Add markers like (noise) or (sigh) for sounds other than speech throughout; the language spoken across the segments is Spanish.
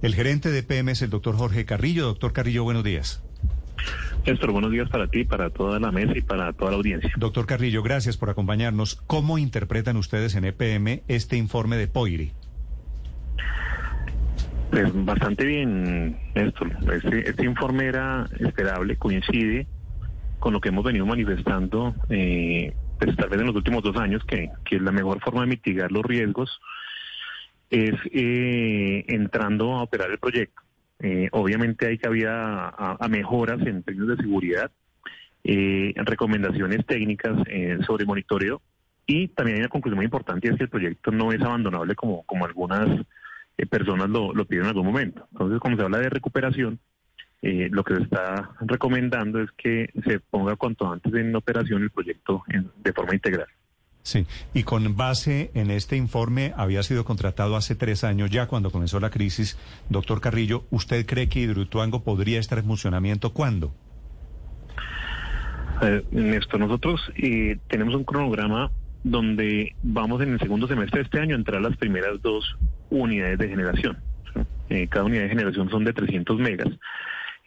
El gerente de PM es el doctor Jorge Carrillo. Doctor Carrillo, buenos días. Néstor, buenos días para ti, para toda la mesa y para toda la audiencia. Doctor Carrillo, gracias por acompañarnos. ¿Cómo interpretan ustedes en EPM este informe de POIRI? Pues bastante bien, Néstor. Este, este informe era esperable, coincide con lo que hemos venido manifestando, eh, pues tal vez en los últimos dos años, que, que la mejor forma de mitigar los riesgos es eh, entrando a operar el proyecto. Eh, obviamente hay cabida a, a, mejoras en términos de seguridad, eh, recomendaciones técnicas eh, sobre monitoreo y también hay una conclusión muy importante es que el proyecto no es abandonable como, como algunas eh, personas lo, lo piden en algún momento. Entonces, cuando se habla de recuperación, lo que se está recomendando es que se ponga cuanto antes en operación el proyecto en, de forma integral. Sí, y con base en este informe, había sido contratado hace tres años ya cuando comenzó la crisis. Doctor Carrillo, ¿usted cree que Hidroituango podría estar en funcionamiento cuándo? Eh, Néstor, nosotros eh, tenemos un cronograma donde vamos en el segundo semestre de este año a entrar las primeras dos unidades de generación. Eh, cada unidad de generación son de 300 megas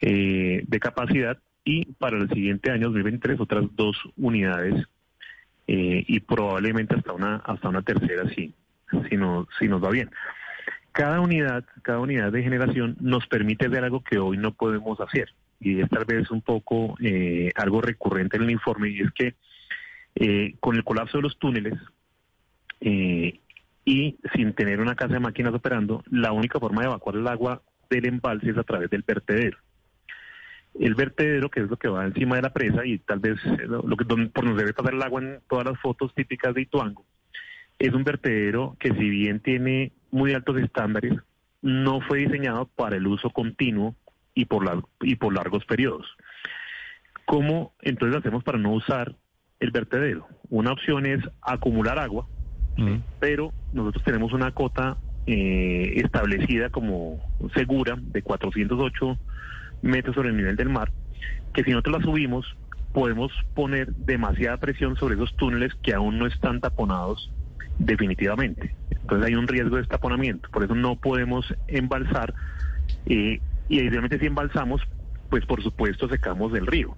eh, de capacidad y para el siguiente año, 2023, otras dos unidades eh, y probablemente hasta una hasta una tercera si, si, no, si nos va bien. Cada unidad, cada unidad de generación nos permite hacer algo que hoy no podemos hacer y es tal vez un poco eh, algo recurrente en el informe y es que eh, con el colapso de los túneles eh, y sin tener una casa de máquinas operando, la única forma de evacuar el agua del embalse es a través del vertedero. El vertedero, que es lo que va encima de la presa y tal vez lo, lo que donde, por donde debe pasar el agua en todas las fotos típicas de Ituango, es un vertedero que si bien tiene muy altos estándares, no fue diseñado para el uso continuo y por, la, y por largos periodos. ¿Cómo entonces hacemos para no usar el vertedero? Una opción es acumular agua, pero nosotros tenemos una cota eh, establecida como segura de 408 metros sobre el nivel del mar, que si nosotros la subimos, podemos poner demasiada presión sobre esos túneles que aún no están taponados definitivamente. Entonces hay un riesgo de destaponamiento, por eso no podemos embalsar eh, y evidentemente si embalsamos, pues por supuesto secamos del río.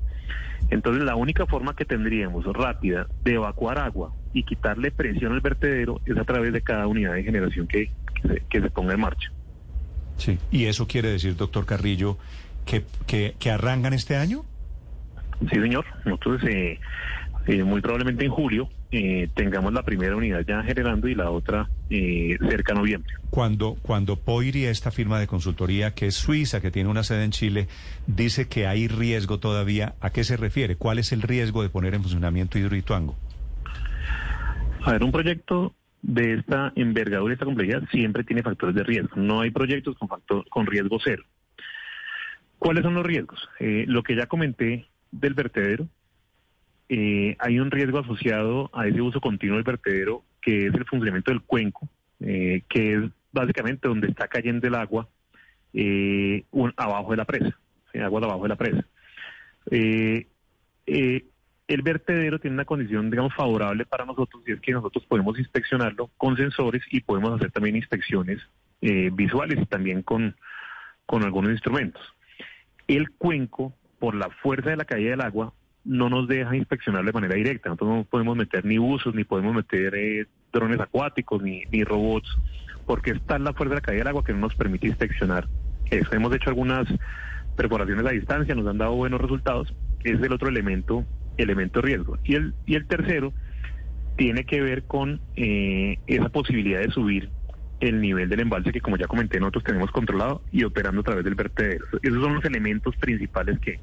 Entonces la única forma que tendríamos rápida de evacuar agua y quitarle presión al vertedero es a través de cada unidad de generación que, que, se, que se ponga en marcha. Sí, y eso quiere decir, doctor Carrillo, que, que, que arrancan este año. Sí, señor. Nosotros eh, eh, muy probablemente en julio eh, tengamos la primera unidad ya generando y la otra eh, cerca a noviembre. Cuando, cuando Poiri, esta firma de consultoría que es suiza, que tiene una sede en Chile, dice que hay riesgo todavía, ¿a qué se refiere? ¿Cuál es el riesgo de poner en funcionamiento Hidroituango? A ver, un proyecto de esta envergadura y esta complejidad siempre tiene factores de riesgo. No hay proyectos con, factor, con riesgo cero. ¿Cuáles son los riesgos? Eh, lo que ya comenté del vertedero, eh, hay un riesgo asociado a ese uso continuo del vertedero, que es el funcionamiento del cuenco, eh, que es básicamente donde está cayendo el agua abajo de la presa, ¿sí? agua de abajo de la presa. El vertedero tiene una condición, digamos, favorable para nosotros y es que nosotros podemos inspeccionarlo con sensores y podemos hacer también inspecciones visuales y también con, con algunos instrumentos. El cuenco, por la fuerza de la caída del agua, no nos deja inspeccionar de manera directa. Nosotros no podemos meter ni buzos, ni podemos meter eh, drones acuáticos, ni, ni robots, porque está la fuerza de la caída del agua que no nos permite inspeccionar eso. Hemos hecho algunas perforaciones a distancia, nos han dado buenos resultados. Es el otro elemento, elemento riesgo. Y el, y el tercero tiene que ver con eh, esa posibilidad de subir el nivel del embalse que como ya comenté nosotros tenemos controlado y operando a través del vertedero. Esos son los elementos principales que,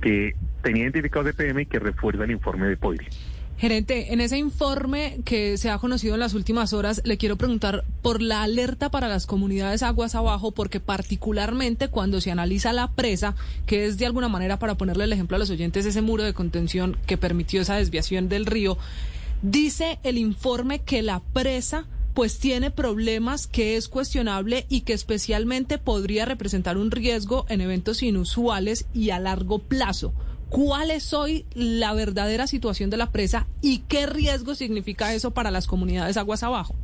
que tenía identificado EPM y que refuerza el informe de POIRI. Gerente, en ese informe que se ha conocido en las últimas horas, le quiero preguntar por la alerta para las comunidades aguas abajo, porque particularmente cuando se analiza la presa, que es de alguna manera, para ponerle el ejemplo a los oyentes, ese muro de contención que permitió esa desviación del río, dice el informe que la presa pues tiene problemas que es cuestionable y que especialmente podría representar un riesgo en eventos inusuales y a largo plazo. ¿Cuál es hoy la verdadera situación de la presa y qué riesgo significa eso para las comunidades aguas abajo?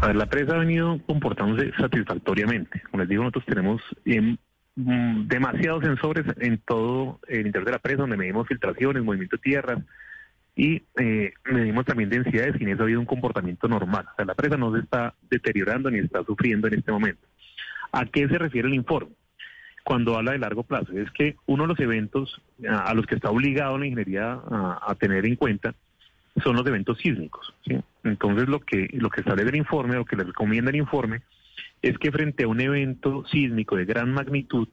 A ver, la presa ha venido comportándose satisfactoriamente. Como les digo, nosotros tenemos em, mm, demasiados sensores en todo el interior de la presa, donde medimos filtraciones, movimiento de tierras, y eh, medimos también densidades y en eso ha habido un comportamiento normal. O sea, la presa no se está deteriorando ni está sufriendo en este momento. ¿A qué se refiere el informe? Cuando habla de largo plazo, es que uno de los eventos a, los que está obligado la ingeniería a, tener en cuenta son los eventos sísmicos. Entonces, lo que, lo que establece el informe, lo que le recomienda el informe, es que frente a un evento sísmico de gran magnitud,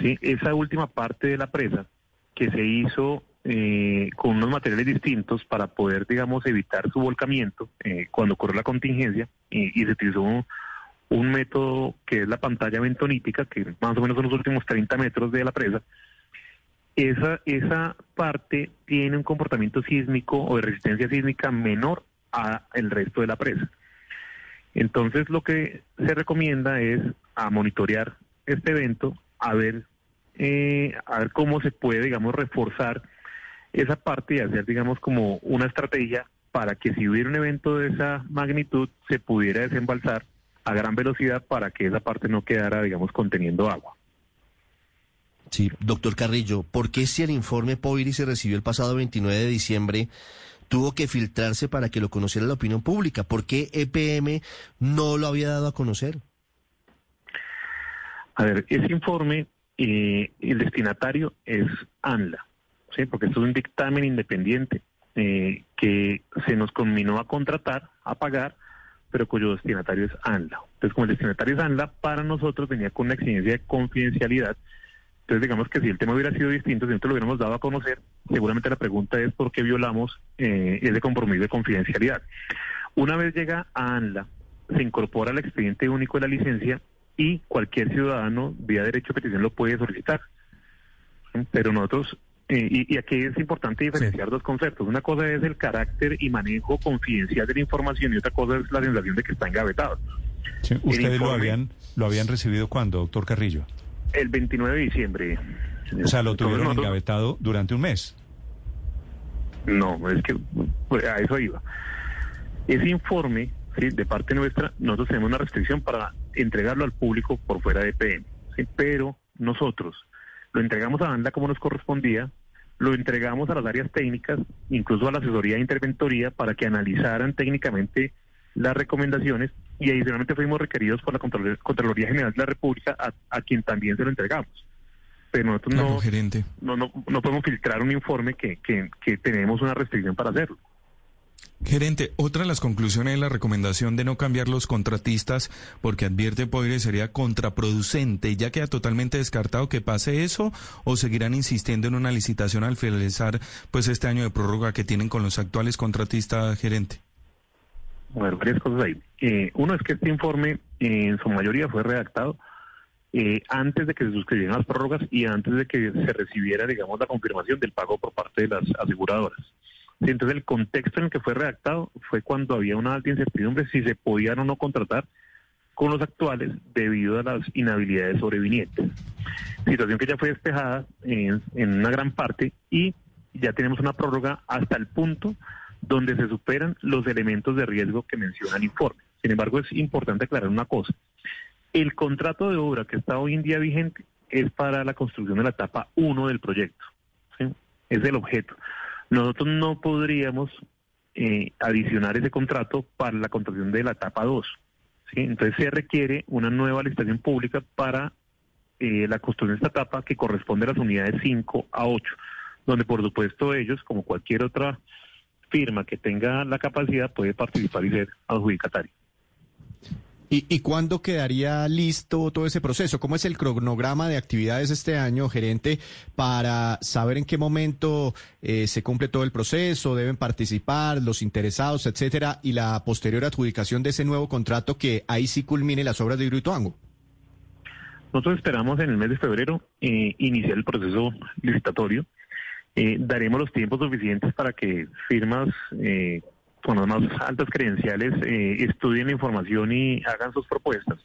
¿sí? esa última parte de la presa que se hizo eh, con unos materiales distintos para poder, digamos, evitar su volcamiento eh, cuando ocurre la contingencia y, se utilizó un, método que es la pantalla bentonítica, que más o menos son los últimos 30 metros de la presa. Esa, esa parte tiene un comportamiento sísmico o de resistencia sísmica menor a el resto de la presa. Entonces lo que se recomienda es a monitorear este evento, a ver, eh, a ver cómo se puede, digamos, reforzar esa parte y hacer, digamos, como una estrategia para que si hubiera un evento de esa magnitud se pudiera desembalsar a gran velocidad para que esa parte no quedara, digamos, conteniendo agua. Sí, doctor Carrillo, ¿por qué si el informe POIRI se recibió el pasado 29 de diciembre tuvo que filtrarse para que lo conociera la opinión pública? ¿Por qué EPM no lo había dado a conocer? A ver, ese informe, eh, el destinatario es ANLA. ¿Sí? porque esto es un dictamen independiente eh, que se nos combinó a contratar, a pagar, pero cuyo destinatario es ANLA. Entonces, como el destinatario es ANLA, para nosotros venía con una exigencia de confidencialidad. Entonces, digamos que si el tema hubiera sido distinto, si nosotros lo hubiéramos dado a conocer, seguramente la pregunta es por qué violamos eh, ese compromiso de confidencialidad. Una vez llega a ANLA, se incorpora al expediente único de la licencia y cualquier ciudadano vía derecho a petición lo puede solicitar. Pero nosotros y, aquí es importante diferenciar dos conceptos. Una cosa es el carácter y manejo confidencial de la información y otra cosa es la sensación de que está engavetado. ¿Ustedes lo habían lo habían recibido cuándo, doctor Carrillo? El 29 de diciembre. O sea, lo tuvieron engavetado durante un mes. No, es que pues, a eso iba. Ese informe, de parte nuestra, nosotros tenemos una restricción para entregarlo al público por fuera de PM, pero nosotros lo entregamos a banda como nos correspondía, lo entregamos a las áreas técnicas, incluso a la asesoría de interventoría, para que analizaran técnicamente las recomendaciones y adicionalmente fuimos requeridos por la Contraloría General de la República, a, quien también se lo entregamos. Pero nosotros no, no, no, podemos filtrar un informe que, que, que tenemos una restricción para hacerlo. Gerente, otra de las conclusiones es la recomendación de no cambiar los contratistas porque advierte Poire sería contraproducente. ¿Ya queda totalmente descartado que pase eso o seguirán insistiendo en una licitación al finalizar pues este año de prórroga que tienen con los actuales contratistas, gerente? Bueno, varias cosas ahí. Eh, uno es que este informe en su mayoría fue redactado eh, antes de que se suscribieran las prórrogas y antes de que se recibiera, digamos, la confirmación del pago por parte de las aseguradoras entonces el contexto en el que fue redactado fue cuando había una alta incertidumbre si se podían o no contratar con los actuales debido a las inhabilidades sobrevinientes. Situación que ya fue despejada en, una gran parte y ya tenemos una prórroga hasta el punto donde se superan los elementos de riesgo que menciona el informe. Sin embargo, es importante aclarar una cosa. El contrato de obra que está hoy en día vigente es para la construcción de la etapa 1 del proyecto. Es el objeto. Nosotros no podríamos eh, adicionar ese contrato para la construcción de la etapa 2. Entonces se requiere una nueva licitación pública para eh, la construcción de esta etapa que corresponde a las unidades 5 a 8, donde por supuesto ellos, como cualquier otra firma que tenga la capacidad, puede participar y ser adjudicatario. ¿Y, ¿Y cuándo quedaría listo todo ese proceso? ¿Cómo es el cronograma de actividades este año, gerente, para saber en qué momento eh, se cumple todo el proceso, deben participar los interesados, etcétera, y la posterior adjudicación de ese nuevo contrato que ahí sí culmine las obras de Hidroituango? Nosotros esperamos en el mes de febrero eh, iniciar el proceso licitatorio. Eh, daremos los tiempos suficientes para que firmas eh, con las más altas credenciales eh, estudien la información y hagan sus propuestas.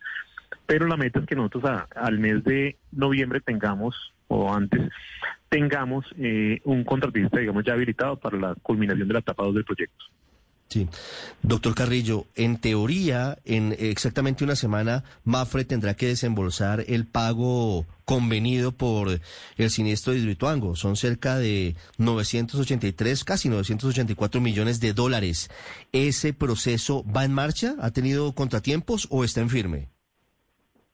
Pero la meta es que nosotros a- al mes de noviembre tengamos, o antes, tengamos eh, un contratista, digamos, ya habilitado para la culminación de la etapa 2 del proyecto. Sí. Doctor Carrillo, en teoría, en exactamente una semana, Mafre tendrá que desembolsar el pago convenido por el siniestro de Hidroituango. Son cerca de 983, casi 984 millones de dólares. ¿Ese proceso va en marcha? ¿Ha tenido contratiempos o está en firme?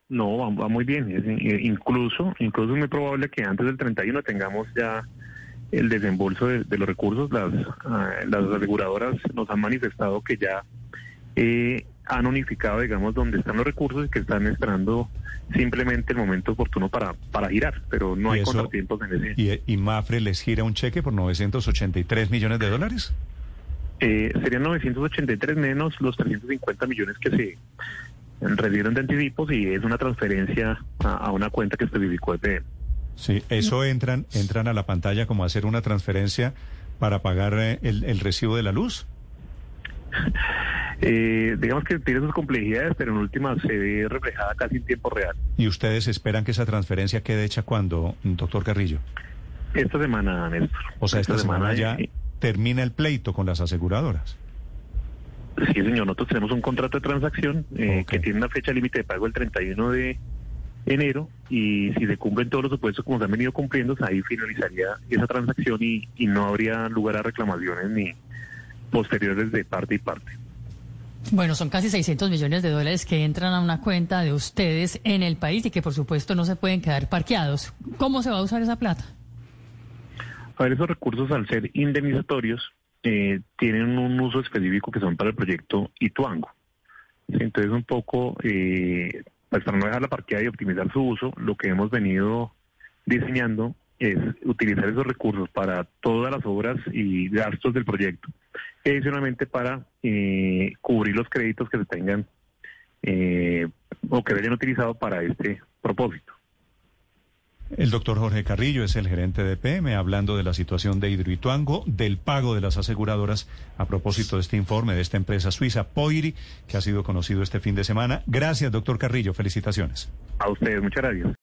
No, va, muy bien. Es, eh, incluso, incluso es muy probable que antes del 31 tengamos ya el desembolso de, de los recursos. Las, ah, las aseguradoras nos han manifestado que ya eh, han unificado, digamos, dónde están los recursos y que están esperando simplemente el momento oportuno para, para girar, pero no ¿Y hay eso- contratiempos en ese. ¿Y, y Mafre les gira un cheque por 983 millones de dólares? Eh, serían 983 menos los 350 millones que se recibieron de anticipos y es una transferencia a, a una cuenta que especificó EPM. Sí, eso entran, entran a la pantalla como hacer una transferencia para pagar eh, el, el recibo de la luz. (laughs) Eh, digamos que tiene sus complejidades, pero en última se ve reflejada casi en tiempo real. ¿Y ustedes esperan que esa transferencia quede hecha cuando, doctor Carrillo? Esta semana, Néstor. O sea, esta, semana, ya eh, termina el pleito con las aseguradoras. Sí, señor, nosotros tenemos un contrato de transacción eh, que tiene una fecha límite de pago el 31 de enero y si se cumplen todos los supuestos como se han venido cumpliendo, ahí finalizaría esa transacción y, y no habría lugar a reclamaciones ni posteriores de parte y parte. Bueno, son casi 600 millones de dólares que entran a una cuenta de ustedes en el país y que por supuesto no se pueden quedar parqueados. ¿Cómo se va a usar esa plata? A ver, esos recursos al ser indemnizatorios eh, tienen un uso específico que son para el proyecto Ituango. Entonces, un poco, eh, pues para no dejarla parqueada y optimizar su uso, lo que hemos venido diseñando es utilizar esos recursos para todas las obras y gastos del proyecto, y adicionalmente para eh, cubrir los créditos que se tengan eh, o que hayan utilizado para este propósito. El doctor Jorge Carrillo es el gerente de PM hablando de la situación de Hidroituango, del pago de las aseguradoras a propósito de este informe de esta empresa suiza Poiri, que ha sido conocido este fin de semana. Gracias, doctor Carrillo. Felicitaciones. A ustedes, muchas gracias.